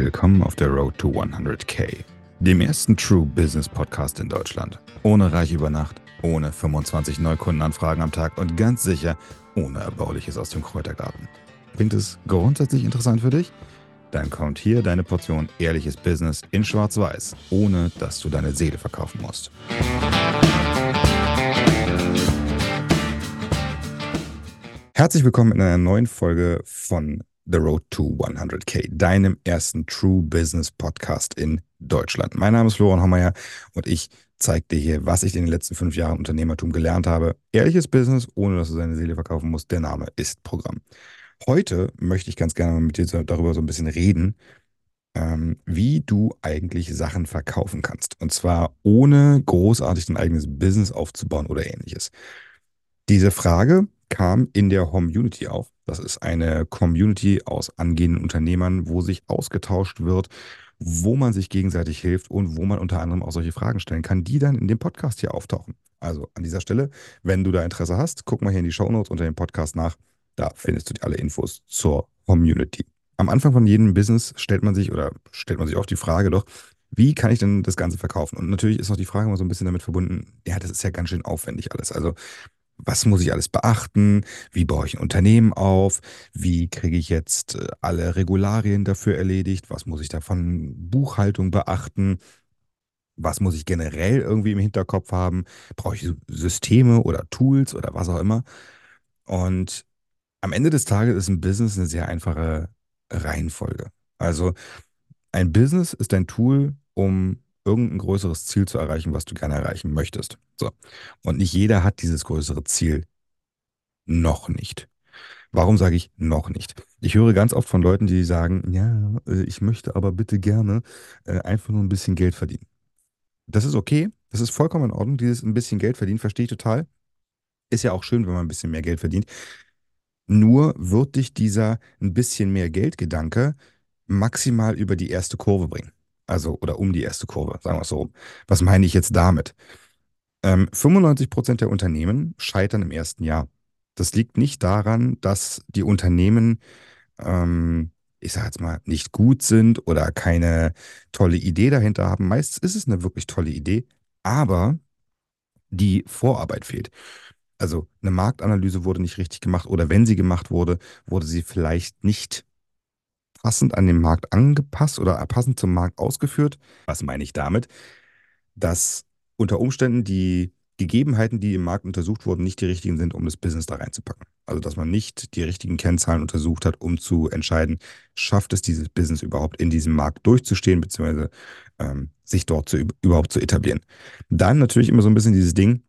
Willkommen auf der Road to 100k, dem ersten True Business Podcast in Deutschland. Ohne Reich über Nacht, ohne 25 Neukundenanfragen am Tag und ganz sicher ohne Erbauliches aus dem Kräutergarten. Klingt es grundsätzlich interessant für dich? Dann kommt hier deine Portion ehrliches Business in Schwarz-Weiß, ohne dass du deine Seele verkaufen musst. Herzlich willkommen in einer neuen Folge von The Road to 100k, deinem ersten True Business Podcast in Deutschland. Mein Name ist Florian Hommeyer und ich zeige dir hier, was ich in den letzten fünf Jahren Unternehmertum gelernt habe. Ehrliches Business, ohne dass du deine Seele verkaufen musst. Der Name ist Programm. Heute möchte ich ganz gerne mit dir darüber so ein bisschen reden, ähm, wie du eigentlich Sachen verkaufen kannst. Und zwar ohne großartig dein eigenes Business aufzubauen oder ähnliches. Diese Frage kam in der Community auf. Das ist eine Community aus angehenden Unternehmern, wo sich ausgetauscht wird, wo man sich gegenseitig hilft und wo man unter anderem auch solche Fragen stellen kann, die dann in dem Podcast hier auftauchen. Also an dieser Stelle, wenn du da Interesse hast, guck mal hier in die Shownotes unter dem Podcast nach. Da findest du alle Infos zur Community. Am Anfang von jedem Business stellt man sich oder stellt man sich auch die Frage doch, wie kann ich denn das Ganze verkaufen? Und natürlich ist noch die Frage immer so ein bisschen damit verbunden, ja, das ist ja ganz schön aufwendig alles. Also was muss ich alles beachten? Wie baue ich ein Unternehmen auf? Wie kriege ich jetzt äh, alle Regularien dafür erledigt? Was muss ich davon Buchhaltung beachten? Was muss ich generell irgendwie im Hinterkopf haben? Brauche ich Systeme oder Tools oder was auch immer? Und am Ende des Tages ist ein Business eine sehr einfache Reihenfolge. Also ein Business ist ein Tool, um irgendein größeres Ziel zu erreichen, was du gerne erreichen möchtest. So. Und nicht jeder hat dieses größere Ziel. Noch nicht. Warum sage ich noch nicht? Ich höre ganz oft von Leuten, die sagen, ja, äh, ich möchte aber bitte gerne äh, einfach nur ein bisschen Geld verdienen. Das ist okay, das ist vollkommen in Ordnung, dieses ein bisschen Geld verdienen, verstehe ich total. Ist ja auch schön, wenn man ein bisschen mehr Geld verdient. Nur wird dich dieser ein bisschen mehr Geldgedanke maximal über die erste Kurve bringen. Also, oder um die erste Kurve, sagen wir es so. Was meine ich jetzt damit? Ähm, 95 Prozent der Unternehmen scheitern im ersten Jahr. Das liegt nicht daran, dass die Unternehmen, ähm, ich sage jetzt mal, nicht gut sind oder keine tolle Idee dahinter haben. Meistens ist es eine wirklich tolle Idee, aber die Vorarbeit fehlt. Also eine Marktanalyse wurde nicht richtig gemacht oder wenn sie gemacht wurde, wurde sie vielleicht nicht passend an den Markt angepasst oder passend zum Markt ausgeführt. Was meine ich damit? Dass unter Umständen die Gegebenheiten, die im Markt untersucht wurden, nicht die richtigen sind, um das Business da reinzupacken. Also dass man nicht die richtigen Kennzahlen untersucht hat, um zu entscheiden, schafft es dieses Business überhaupt in diesem Markt durchzustehen, beziehungsweise ähm, sich dort zu, überhaupt zu etablieren. Dann natürlich immer so ein bisschen dieses Ding,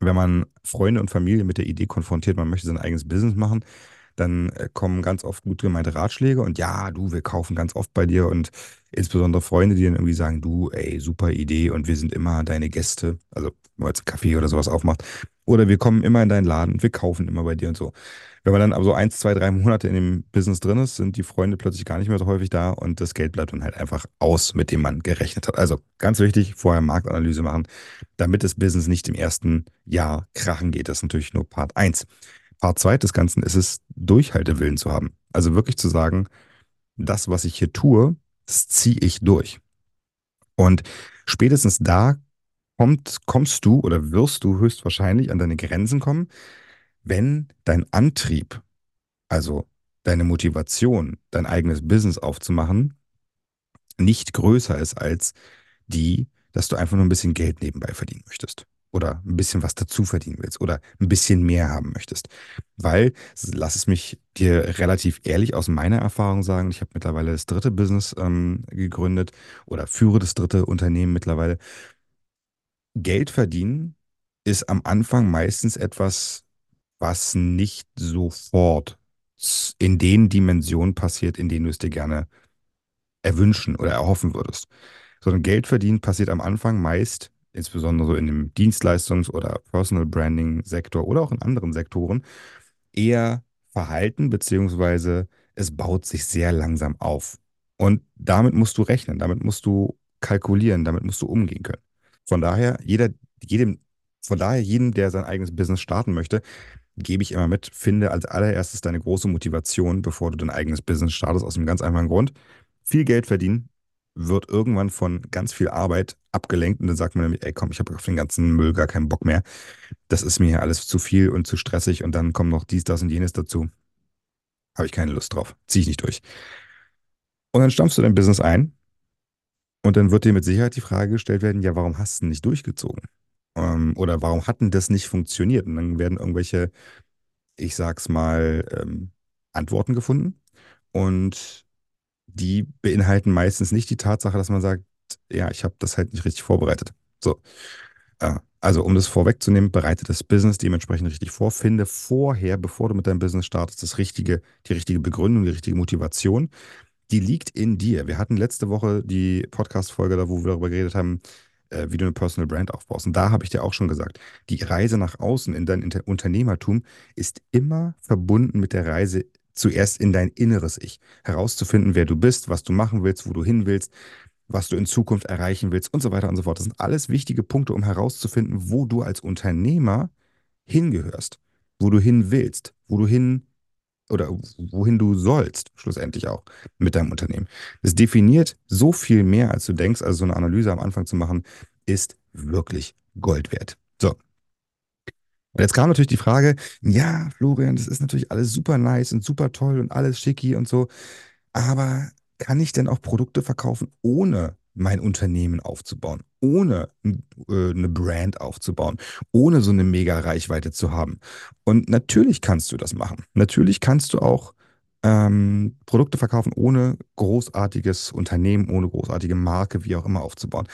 wenn man Freunde und Familie mit der Idee konfrontiert, man möchte sein eigenes Business machen, dann äh, kommen ganz oft gut gemeinte Ratschläge und ja, du, wir kaufen ganz oft bei dir und insbesondere Freunde, die dann irgendwie sagen, du, ey, super Idee und wir sind immer deine Gäste, also wenn man jetzt einen Kaffee oder sowas aufmacht, oder wir kommen immer in deinen Laden und wir kaufen immer bei dir und so. Wenn man dann aber so eins, zwei, drei Monate in dem Business drin ist, sind die Freunde plötzlich gar nicht mehr so häufig da und das Geld bleibt dann halt einfach aus, mit dem man gerechnet hat. Also ganz wichtig, vorher Marktanalyse machen, damit das Business nicht im ersten Jahr krachen geht. Das ist natürlich nur Part 1. Part 2 des Ganzen ist es, Durchhaltewillen zu haben. Also wirklich zu sagen, das, was ich hier tue, das ziehe ich durch. Und spätestens da kommt, kommst du oder wirst du höchstwahrscheinlich an deine Grenzen kommen, wenn dein Antrieb, also deine Motivation, dein eigenes Business aufzumachen, nicht größer ist als die, dass du einfach nur ein bisschen Geld nebenbei verdienen möchtest oder ein bisschen was dazu verdienen willst oder ein bisschen mehr haben möchtest. Weil, lass es mich dir relativ ehrlich aus meiner Erfahrung sagen, ich habe mittlerweile das dritte Business ähm, gegründet oder führe das dritte Unternehmen mittlerweile. Geld verdienen ist am Anfang meistens etwas, was nicht sofort in den Dimensionen passiert, in denen du es dir gerne erwünschen oder erhoffen würdest. Sondern Geld verdienen passiert am Anfang meist insbesondere so in dem Dienstleistungs- oder Personal Branding-Sektor oder auch in anderen Sektoren, eher verhalten, beziehungsweise es baut sich sehr langsam auf. Und damit musst du rechnen, damit musst du kalkulieren, damit musst du umgehen können. Von daher, jeder, jedem, von daher, jedem, der sein eigenes Business starten möchte, gebe ich immer mit, finde als allererstes deine große Motivation, bevor du dein eigenes Business startest, aus einem ganz einfachen Grund. viel Geld verdienen, wird irgendwann von ganz viel Arbeit abgelenkt und dann sagt man nämlich, ey komm, ich habe auf den ganzen Müll gar keinen Bock mehr. Das ist mir hier alles zu viel und zu stressig und dann kommt noch dies, das und jenes dazu. Habe ich keine Lust drauf. Ziehe ich nicht durch. Und dann stampfst du dein Business ein und dann wird dir mit Sicherheit die Frage gestellt werden, ja, warum hast du nicht durchgezogen? Ähm, oder warum hat denn das nicht funktioniert? Und dann werden irgendwelche, ich sag's mal, ähm, Antworten gefunden. Und die beinhalten meistens nicht die Tatsache, dass man sagt, ja, ich habe das halt nicht richtig vorbereitet. So. Äh, also, um das vorwegzunehmen, bereite das Business dementsprechend richtig vor. Finde vorher, bevor du mit deinem Business startest, das richtige, die richtige Begründung, die richtige Motivation. Die liegt in dir. Wir hatten letzte Woche die Podcast-Folge, da wo wir darüber geredet haben, äh, wie du eine Personal Brand aufbaust. Und da habe ich dir auch schon gesagt, die Reise nach außen in dein Unternehmertum ist immer verbunden mit der Reise zuerst in dein inneres Ich. Herauszufinden, wer du bist, was du machen willst, wo du hin willst, was du in Zukunft erreichen willst und so weiter und so fort. Das sind alles wichtige Punkte, um herauszufinden, wo du als Unternehmer hingehörst, wo du hin willst, wo du hin oder wohin du sollst, schlussendlich auch mit deinem Unternehmen. Das definiert so viel mehr, als du denkst. Also so eine Analyse am Anfang zu machen, ist wirklich Gold wert. So. Und jetzt kam natürlich die Frage, ja, Florian, das ist natürlich alles super nice und super toll und alles schicki und so, aber kann ich denn auch Produkte verkaufen, ohne mein Unternehmen aufzubauen, ohne äh, eine Brand aufzubauen, ohne so eine mega Reichweite zu haben. Und natürlich kannst du das machen. Natürlich kannst du auch ähm, Produkte verkaufen, ohne großartiges Unternehmen, ohne großartige Marke, wie auch immer aufzubauen.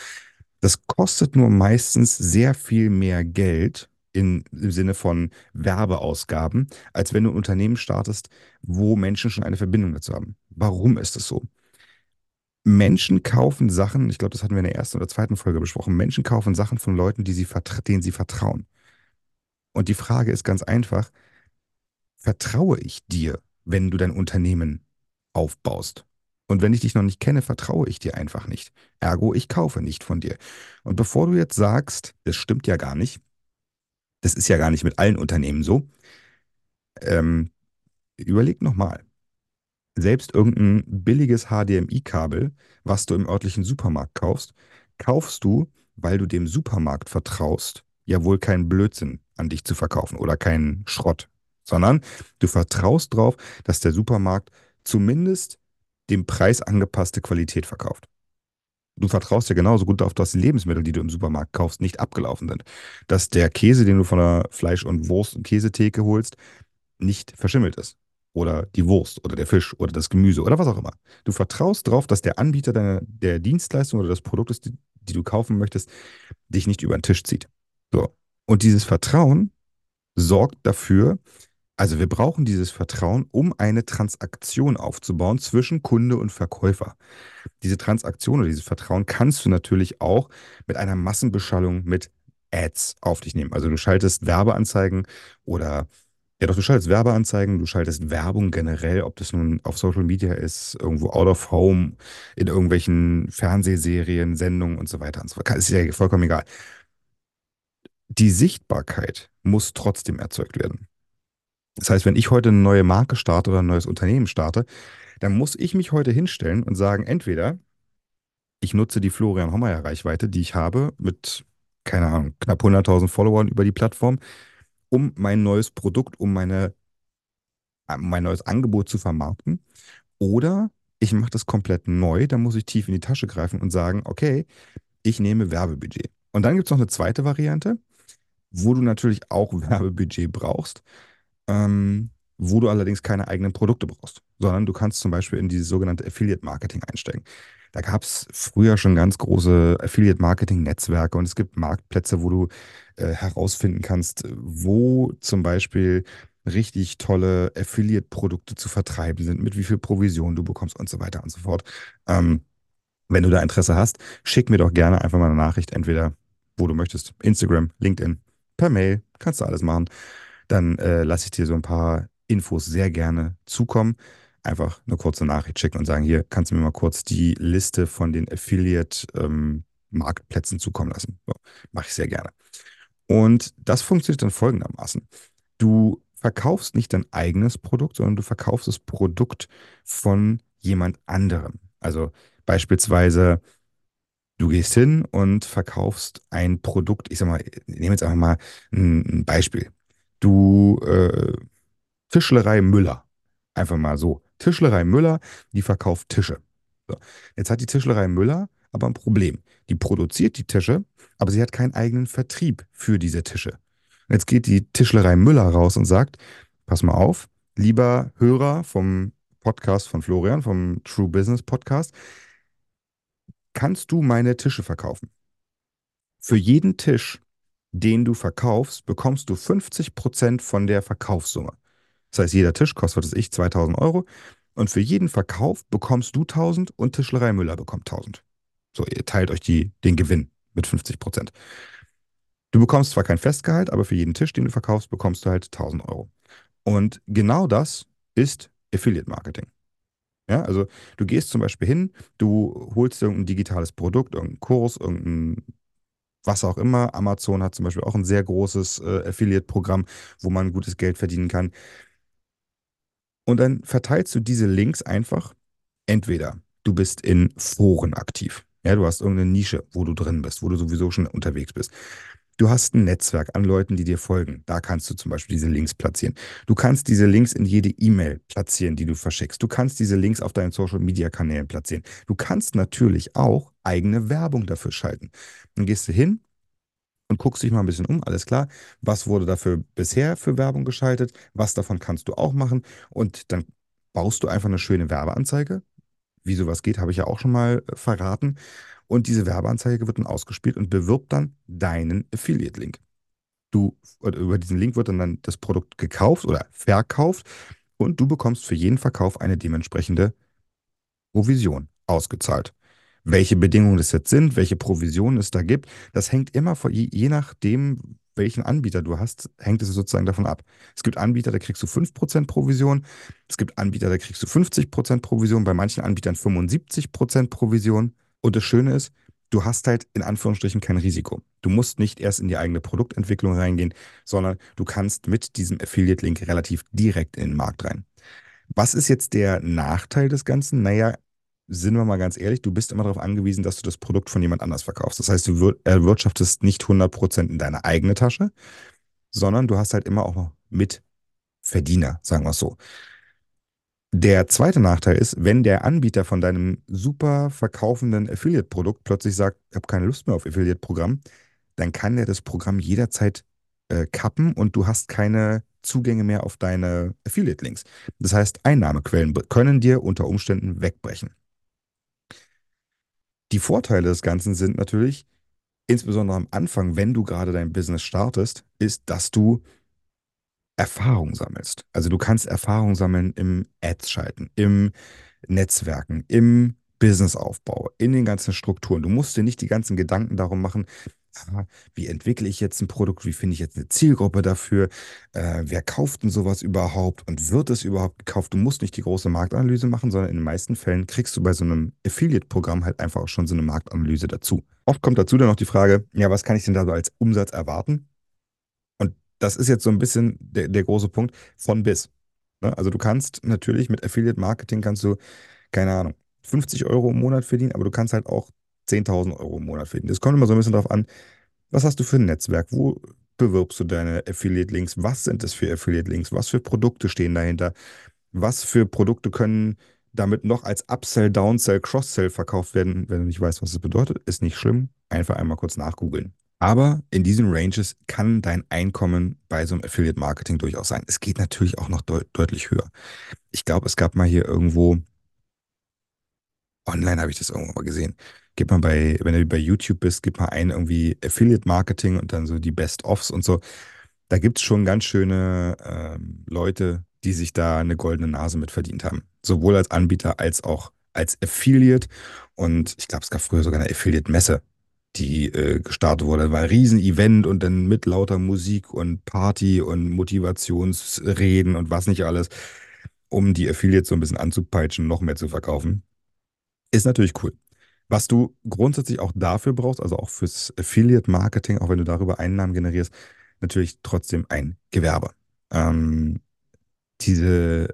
Das kostet nur meistens sehr viel mehr Geld in, im Sinne von Werbeausgaben, als wenn du ein Unternehmen startest, wo Menschen schon eine Verbindung dazu haben. Warum ist das so? Menschen kaufen Sachen, ich glaube, das hatten wir in der ersten oder zweiten Folge besprochen, Menschen kaufen Sachen von Leuten, die sie denen sie vertrauen. Und die Frage ist ganz einfach, vertraue ich dir, wenn du dein Unternehmen aufbaust? Und wenn ich dich noch nicht kenne, vertraue ich dir einfach nicht. Ergo, ich kaufe nicht von dir. Und bevor du jetzt sagst, das stimmt ja gar nicht, das ist ja gar nicht mit allen Unternehmen so, ähm, überleg nochmal selbst irgendein billiges HDMI-Kabel, was du im örtlichen Supermarkt kaufst, kaufst du, weil du dem Supermarkt vertraust, ja wohl keinen Blödsinn an dich zu verkaufen oder keinen Schrott, sondern du vertraust darauf, dass der Supermarkt zumindest dem Preis angepasste Qualität verkauft. Du vertraust ja genauso gut darauf, dass die Lebensmittel, die du im Supermarkt kaufst, nicht abgelaufen sind. Dass der Käse, den du von der Fleisch- und Wurst- und Käsetheke holst, nicht verschimmelt ist oder die Wurst oder der Fisch oder das Gemüse oder was auch immer. Du vertraust darauf, dass der Anbieter deiner, der Dienstleistung oder des Produktes, die, die du kaufen möchtest, dich nicht über den Tisch zieht. So. Und dieses Vertrauen sorgt dafür, also wir brauchen dieses Vertrauen, um eine Transaktion aufzubauen zwischen Kunde und Verkäufer. Diese Transaktion oder dieses Vertrauen kannst du natürlich auch mit einer Massenbeschallung mit Ads auf dich nehmen. Also du schaltest Werbeanzeigen oder ja, doch, du schaltest Werbeanzeigen, du schaltest Werbung generell, ob das nun auf Social Media ist, irgendwo out of home, in irgendwelchen Fernsehserien, Sendungen und so weiter und so fort. Ist ja vollkommen egal. Die Sichtbarkeit muss trotzdem erzeugt werden. Das heißt, wenn ich heute eine neue Marke starte oder ein neues Unternehmen starte, dann muss ich mich heute hinstellen und sagen, entweder ich nutze die Florian Hommeyer Reichweite, die ich habe, mit, keine Ahnung, knapp 100.000 Followern über die Plattform, um mein neues Produkt, um meine, äh, mein neues Angebot zu vermarkten. Oder ich mache das komplett neu, dann muss ich tief in die Tasche greifen und sagen, okay, ich nehme Werbebudget. Und dann gibt es noch eine zweite Variante, wo du natürlich auch Werbebudget brauchst, ähm, wo du allerdings keine eigenen Produkte brauchst, sondern du kannst zum Beispiel in dieses sogenannte Affiliate Marketing einsteigen. Da gab es früher schon ganz große Affiliate-Marketing-Netzwerke und es gibt Marktplätze, wo du äh, herausfinden kannst, wo zum Beispiel richtig tolle Affiliate-Produkte zu vertreiben sind, mit wie viel Provision du bekommst und so weiter und so fort. Ähm, wenn du da Interesse hast, schick mir doch gerne einfach mal eine Nachricht, entweder wo du möchtest, Instagram, LinkedIn, per Mail, kannst du alles machen. Dann äh, lasse ich dir so ein paar Infos sehr gerne zukommen einfach eine kurze Nachricht schicken und sagen, hier kannst du mir mal kurz die Liste von den Affiliate-Marktplätzen ähm, zukommen lassen. So, Mache ich sehr gerne. Und das funktioniert dann folgendermaßen. Du verkaufst nicht dein eigenes Produkt, sondern du verkaufst das Produkt von jemand anderem. Also beispielsweise, du gehst hin und verkaufst ein Produkt. Ich sag mal, ich nehme jetzt einfach mal ein, ein Beispiel. Du, äh, Tischlerei Müller. Einfach mal so. Tischlerei Müller, die verkauft Tische. So. Jetzt hat die Tischlerei Müller aber ein Problem. Die produziert die Tische, aber sie hat keinen eigenen Vertrieb für diese Tische. Und jetzt geht die Tischlerei Müller raus und sagt, pass mal auf, lieber Hörer vom Podcast von Florian, vom True Business Podcast, kannst du meine Tische verkaufen? Für jeden Tisch, den du verkaufst, bekommst du 50% von der Verkaufssumme. Das heißt, jeder Tisch kostet, was ich, 2000 Euro. Und für jeden Verkauf bekommst du 1000 und Tischlerei Müller bekommt 1000. So, ihr teilt euch die, den Gewinn mit 50 Prozent. Du bekommst zwar kein Festgehalt, aber für jeden Tisch, den du verkaufst, bekommst du halt 1000 Euro. Und genau das ist Affiliate Marketing. Ja, also du gehst zum Beispiel hin, du holst irgendein digitales Produkt, irgendeinen Kurs, irgendein was auch immer. Amazon hat zum Beispiel auch ein sehr großes äh, Affiliate-Programm, wo man gutes Geld verdienen kann. Und dann verteilst du diese Links einfach. Entweder du bist in Foren aktiv. Ja, du hast irgendeine Nische, wo du drin bist, wo du sowieso schon unterwegs bist. Du hast ein Netzwerk an Leuten, die dir folgen. Da kannst du zum Beispiel diese Links platzieren. Du kannst diese Links in jede E-Mail platzieren, die du verschickst. Du kannst diese Links auf deinen Social-Media-Kanälen platzieren. Du kannst natürlich auch eigene Werbung dafür schalten. Dann gehst du hin und guckst dich mal ein bisschen um. Alles klar. Was wurde dafür bisher für Werbung geschaltet? Was davon kannst du auch machen? Und dann baust du einfach eine schöne Werbeanzeige. Wie sowas geht, habe ich ja auch schon mal äh, verraten. Und diese Werbeanzeige wird dann ausgespielt und bewirbt dann deinen Affiliate-Link. Du, über diesen Link wird dann, das Produkt gekauft oder verkauft und du bekommst für jeden Verkauf eine dementsprechende Provision ausgezahlt. Welche Bedingungen das jetzt sind, welche Provisionen es da gibt, das hängt immer von, je, je nachdem, welchen Anbieter du hast, hängt es sozusagen davon ab. Es gibt Anbieter, da kriegst du 5% Provision. Es gibt Anbieter, da kriegst du 50% Provision, bei manchen Anbietern 75% Provision. Und das Schöne ist, du hast halt in Anführungsstrichen kein Risiko. Du musst nicht erst in die eigene Produktentwicklung reingehen, sondern du kannst mit diesem Affiliate-Link relativ direkt in den Markt rein. Was ist jetzt der Nachteil des Ganzen? Naja, sind wir mal ganz ehrlich, du bist immer darauf angewiesen, dass du das Produkt von jemand anders verkaufst. Das heißt, du erwirtschaftest nicht 100% in deine eigene Tasche, sondern du hast halt immer auch noch Mitverdiener, sagen wir es so. Der zweite Nachteil ist, wenn der Anbieter von deinem super verkaufenden Affiliate-Produkt plötzlich sagt, ich habe keine Lust mehr auf Affiliate-Programm, dann kann der das Programm jederzeit äh, kappen und du hast keine Zugänge mehr auf deine Affiliate-Links. Das heißt, Einnahmequellen können dir unter Umständen wegbrechen. Die Vorteile des Ganzen sind natürlich, insbesondere am Anfang, wenn du gerade dein Business startest, ist, dass du Erfahrung sammelst. Also du kannst Erfahrung sammeln im Ads schalten, im Netzwerken, im Businessaufbau, in den ganzen Strukturen. Du musst dir nicht die ganzen Gedanken darum machen, wie entwickle ich jetzt ein Produkt, wie finde ich jetzt eine Zielgruppe dafür, äh, wer kauft denn sowas überhaupt und wird es überhaupt gekauft? Du musst nicht die große Marktanalyse machen, sondern in den meisten Fällen kriegst du bei so einem Affiliate-Programm halt einfach auch schon so eine Marktanalyse dazu. Oft kommt dazu dann noch die Frage, ja, was kann ich denn da so als Umsatz erwarten? Das ist jetzt so ein bisschen der, der große Punkt von bis. Ne? Also du kannst natürlich mit Affiliate-Marketing kannst du, keine Ahnung, 50 Euro im Monat verdienen, aber du kannst halt auch 10.000 Euro im Monat verdienen. Das kommt immer so ein bisschen darauf an, was hast du für ein Netzwerk? Wo bewirbst du deine Affiliate-Links? Was sind das für Affiliate-Links? Was für Produkte stehen dahinter? Was für Produkte können damit noch als Upsell, Downsell, Cross-Sell verkauft werden? Wenn du nicht weißt, was das bedeutet, ist nicht schlimm. Einfach einmal kurz nachgoogeln. Aber in diesen Ranges kann dein Einkommen bei so einem Affiliate-Marketing durchaus sein. Es geht natürlich auch noch deut deutlich höher. Ich glaube, es gab mal hier irgendwo, online habe ich das irgendwo mal gesehen, gib mal bei, wenn du bei YouTube bist, gib mal ein irgendwie Affiliate Marketing und dann so die Best-ofs und so. Da gibt es schon ganz schöne ähm, Leute, die sich da eine goldene Nase mit verdient haben. Sowohl als Anbieter als auch als Affiliate. Und ich glaube, es gab früher sogar eine Affiliate-Messe, die äh, gestartet wurde. Das war ein Riesen-Event und dann mit lauter Musik und Party und Motivationsreden und was nicht alles, um die Affiliates so ein bisschen anzupeitschen, noch mehr zu verkaufen. Ist natürlich cool. Was du grundsätzlich auch dafür brauchst, also auch fürs Affiliate-Marketing, auch wenn du darüber Einnahmen generierst, natürlich trotzdem ein Gewerbe. Ähm, diese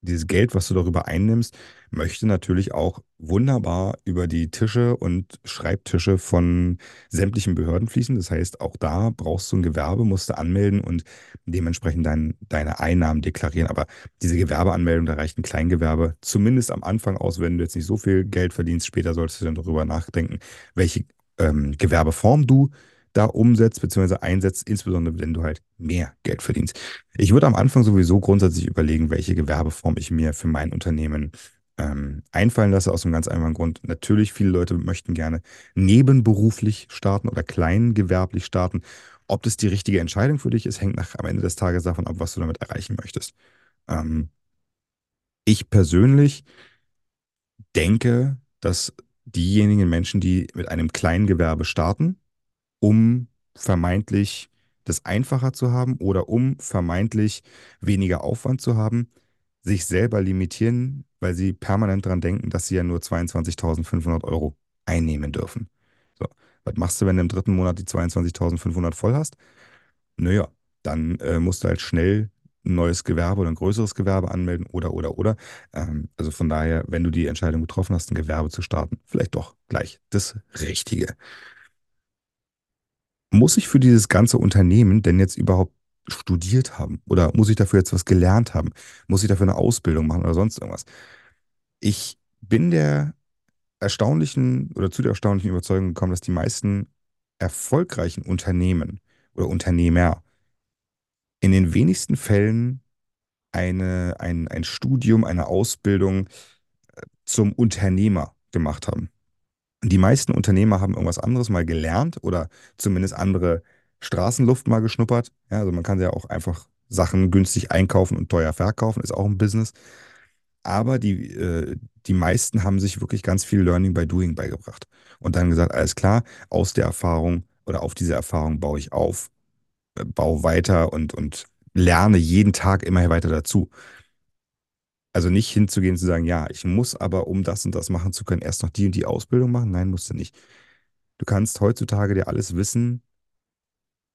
dieses Geld, was du darüber einnimmst, möchte natürlich auch wunderbar über die Tische und Schreibtische von sämtlichen Behörden fließen. Das heißt, auch da brauchst du ein Gewerbe, musst du anmelden und dementsprechend dein, deine Einnahmen deklarieren. Aber diese Gewerbeanmeldung, da reicht ein Kleingewerbe zumindest am Anfang aus, wenn du jetzt nicht so viel Geld verdienst. Später solltest du dann darüber nachdenken, welche ähm, Gewerbeform du da umsetzt bzw. einsetzt, insbesondere wenn du halt mehr Geld verdienst. Ich würde am Anfang sowieso grundsätzlich überlegen, welche Gewerbeform ich mir für mein Unternehmen ähm, einfallen lasse, aus einem ganz einfachen Grund. Natürlich, viele Leute möchten gerne nebenberuflich starten oder kleingewerblich starten. Ob das die richtige Entscheidung für dich ist, hängt nach, am Ende des Tages davon ab, was du damit erreichen möchtest. Ähm, ich persönlich denke, dass diejenigen Menschen, die mit einem Kleingewerbe starten, um vermeintlich das einfacher zu haben oder um vermeintlich weniger Aufwand zu haben, sich selber limitieren, weil sie permanent daran denken, dass sie ja nur 22.500 Euro einnehmen dürfen. So, was machst du, wenn du im dritten Monat die 22.500 voll hast? Naja, dann äh, musst du halt schnell ein neues Gewerbe oder ein größeres Gewerbe anmelden oder, oder, oder. Ähm, also von daher, wenn du die Entscheidung getroffen hast, ein Gewerbe zu starten, vielleicht doch gleich das Richtige. Muss ich für dieses ganze Unternehmen denn jetzt überhaupt studiert haben? Oder muss ich dafür jetzt was gelernt haben? Muss ich dafür eine Ausbildung machen oder sonst irgendwas? Ich bin der erstaunlichen oder zu der erstaunlichen Überzeugung gekommen, dass die meisten erfolgreichen Unternehmen oder Unternehmer in den wenigsten Fällen eine, ein, ein Studium, eine Ausbildung zum Unternehmer gemacht haben. Die meisten Unternehmer haben irgendwas anderes mal gelernt oder zumindest andere Straßenluft mal geschnuppert. Ja, also man kann ja auch einfach Sachen günstig einkaufen und teuer verkaufen, ist auch ein Business. Aber die, äh, die meisten haben sich wirklich ganz viel Learning by Doing beigebracht und dann gesagt, alles klar, aus der Erfahrung oder auf diese Erfahrung baue ich auf, äh, baue weiter und, und lerne jeden Tag immer weiter dazu. Also nicht hinzugehen und zu sagen, ja, ich muss aber, um das und das machen zu können, erst noch die und die Ausbildung machen. Nein, musst du nicht. Du kannst heutzutage dir alles Wissen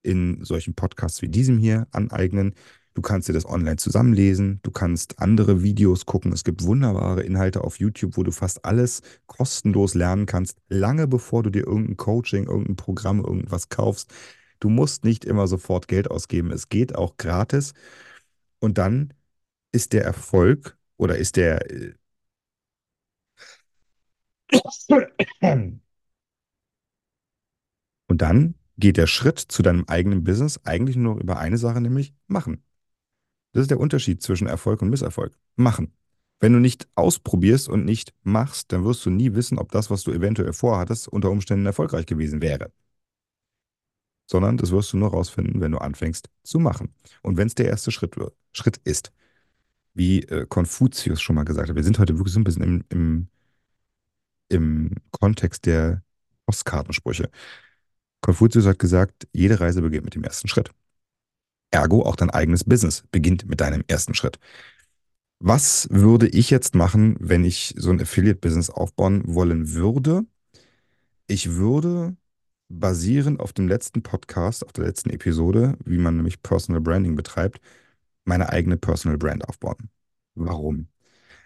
in solchen Podcasts wie diesem hier aneignen. Du kannst dir das online zusammenlesen. Du kannst andere Videos gucken. Es gibt wunderbare Inhalte auf YouTube, wo du fast alles kostenlos lernen kannst, lange bevor du dir irgendein Coaching, irgendein Programm, irgendwas kaufst. Du musst nicht immer sofort Geld ausgeben. Es geht auch gratis. Und dann ist der Erfolg oder ist der äh, und dann geht der Schritt zu deinem eigenen Business eigentlich nur über eine Sache, nämlich machen. Das ist der Unterschied zwischen Erfolg und Misserfolg. Machen. Wenn du nicht ausprobierst und nicht machst, dann wirst du nie wissen, ob das, was du eventuell vorhattest, unter Umständen erfolgreich gewesen wäre. Sondern das wirst du nur rausfinden, wenn du anfängst zu machen. Und wenn es der erste Schritt Schritt ist. Wie äh, Konfuzius schon mal gesagt hat, wir sind heute wirklich so ein bisschen im, im, im Kontext der Postkartensprüche. Konfuzius hat gesagt, jede Reise beginnt mit dem ersten Schritt. Ergo auch dein eigenes Business beginnt mit deinem ersten Schritt. Was würde ich jetzt machen, wenn ich so ein Affiliate-Business aufbauen wollen würde? Ich würde basierend auf dem letzten Podcast, auf der letzten Episode, wie man nämlich Personal Branding betreibt, meine eigene Personal Brand aufbauen. Warum?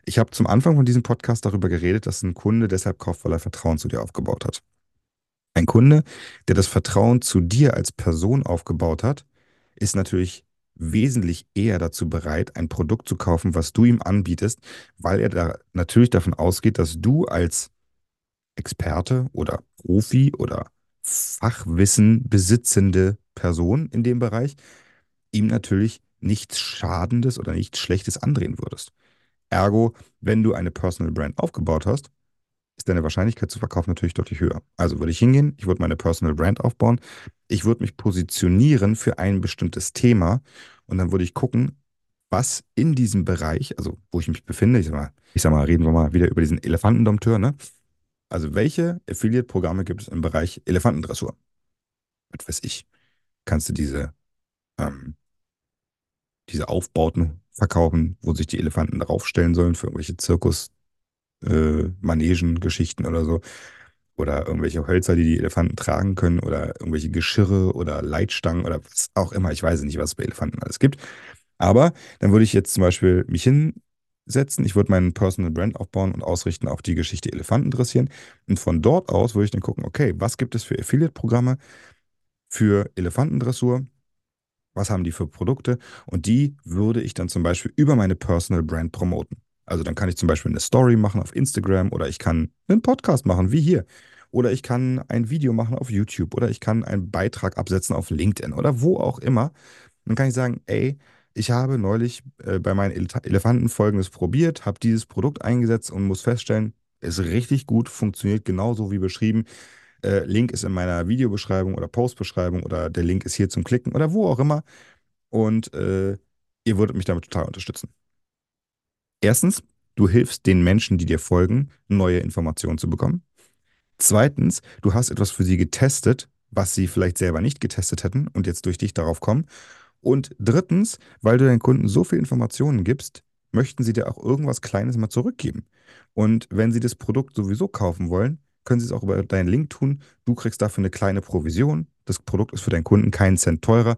Ich habe zum Anfang von diesem Podcast darüber geredet, dass ein Kunde deshalb kauft, weil er Vertrauen zu dir aufgebaut hat. Ein Kunde, der das Vertrauen zu dir als Person aufgebaut hat, ist natürlich wesentlich eher dazu bereit, ein Produkt zu kaufen, was du ihm anbietest, weil er da natürlich davon ausgeht, dass du als Experte oder Profi oder Fachwissen besitzende Person in dem Bereich ihm natürlich nichts Schadendes oder nichts Schlechtes andrehen würdest. Ergo, wenn du eine Personal Brand aufgebaut hast, ist deine Wahrscheinlichkeit zu verkaufen natürlich deutlich höher. Also würde ich hingehen, ich würde meine Personal Brand aufbauen, ich würde mich positionieren für ein bestimmtes Thema und dann würde ich gucken, was in diesem Bereich, also wo ich mich befinde, ich sag mal, ich sag mal reden wir mal wieder über diesen Elefantendompteur, ne? Also welche Affiliate-Programme gibt es im Bereich Elefantendressur? Was weiß ich. Kannst du diese, ähm, diese Aufbauten verkaufen, wo sich die Elefanten draufstellen sollen für irgendwelche Zirkus, äh, oder so. Oder irgendwelche Hölzer, die die Elefanten tragen können. Oder irgendwelche Geschirre oder Leitstangen oder was auch immer. Ich weiß nicht, was es bei Elefanten alles gibt. Aber dann würde ich jetzt zum Beispiel mich setzen. Ich würde meinen Personal Brand aufbauen und ausrichten auf die Geschichte Elefanten dressieren. Und von dort aus würde ich dann gucken, okay, was gibt es für Affiliate-Programme für Elefantendressur? Was haben die für Produkte? Und die würde ich dann zum Beispiel über meine Personal Brand promoten. Also dann kann ich zum Beispiel eine Story machen auf Instagram oder ich kann einen Podcast machen, wie hier. Oder ich kann ein Video machen auf YouTube oder ich kann einen Beitrag absetzen auf LinkedIn oder wo auch immer. Dann kann ich sagen, ey, ich habe neulich äh, bei meinen Ele Elefanten folgendes probiert, habe dieses Produkt eingesetzt und muss feststellen, ist richtig gut, funktioniert genauso wie beschrieben. Äh, Link ist in meiner Videobeschreibung oder Postbeschreibung oder der Link ist hier zum Klicken oder wo auch immer. Und äh, ihr würdet mich damit total unterstützen. Erstens, du hilfst den Menschen, die dir folgen, neue Informationen zu bekommen. Zweitens, du hast etwas für sie getestet, was sie vielleicht selber nicht getestet hätten und jetzt durch dich darauf kommen. Und drittens, weil du deinen Kunden so viel Informationen gibst, möchten sie dir auch irgendwas Kleines mal zurückgeben. Und wenn sie das Produkt sowieso kaufen wollen, können sie es auch über deinen Link tun. Du kriegst dafür eine kleine Provision. Das Produkt ist für deinen Kunden keinen Cent teurer.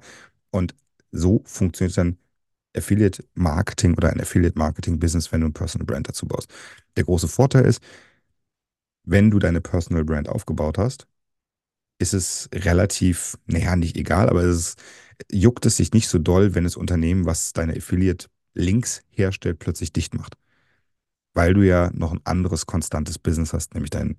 Und so funktioniert dann Affiliate Marketing oder ein Affiliate Marketing Business, wenn du ein Personal Brand dazu baust. Der große Vorteil ist, wenn du deine Personal Brand aufgebaut hast, ist es relativ, naja, nicht egal, aber es ist, juckt es sich nicht so doll, wenn das Unternehmen, was deine Affiliate-Links herstellt, plötzlich dicht macht. Weil du ja noch ein anderes konstantes Business hast, nämlich dein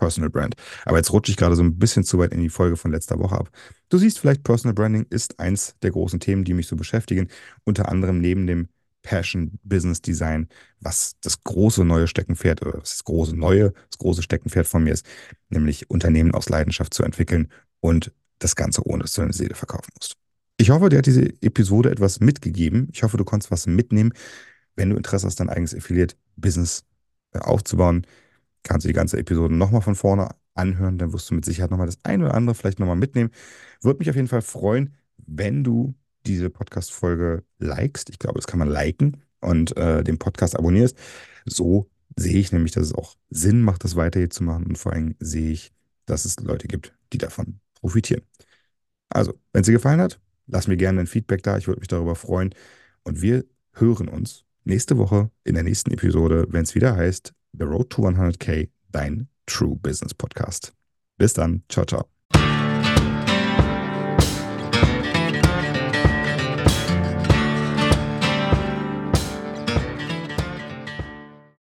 Personal Brand. Aber jetzt rutsche ich gerade so ein bisschen zu weit in die Folge von letzter Woche ab. Du siehst vielleicht, Personal Branding ist eins der großen Themen, die mich so beschäftigen. Unter anderem neben dem Passion Business Design, was das große neue Steckenpferd oder das große neue, das große Steckenpferd von mir ist, nämlich Unternehmen aus Leidenschaft zu entwickeln und das Ganze ohne dass du deine Seele verkaufen musst. Ich hoffe, dir hat diese Episode etwas mitgegeben. Ich hoffe, du konntest was mitnehmen. Wenn du Interesse hast, dein eigenes Affiliate-Business äh, aufzubauen, kannst du die ganze Episode nochmal von vorne anhören. Dann wirst du mit Sicherheit nochmal das eine oder andere vielleicht nochmal mitnehmen. Würde mich auf jeden Fall freuen, wenn du diese Podcast-Folge likest. Ich glaube, das kann man liken und äh, den Podcast abonnierst. So sehe ich nämlich, dass es auch Sinn macht, das weiter hier zu machen. Und vor allem sehe ich, dass es Leute gibt, die davon profitieren. Also, wenn es dir gefallen hat, lass mir gerne ein Feedback da. Ich würde mich darüber freuen. Und wir hören uns nächste Woche in der nächsten Episode, wenn es wieder heißt The Road to 100K, dein True Business Podcast. Bis dann. Ciao, ciao.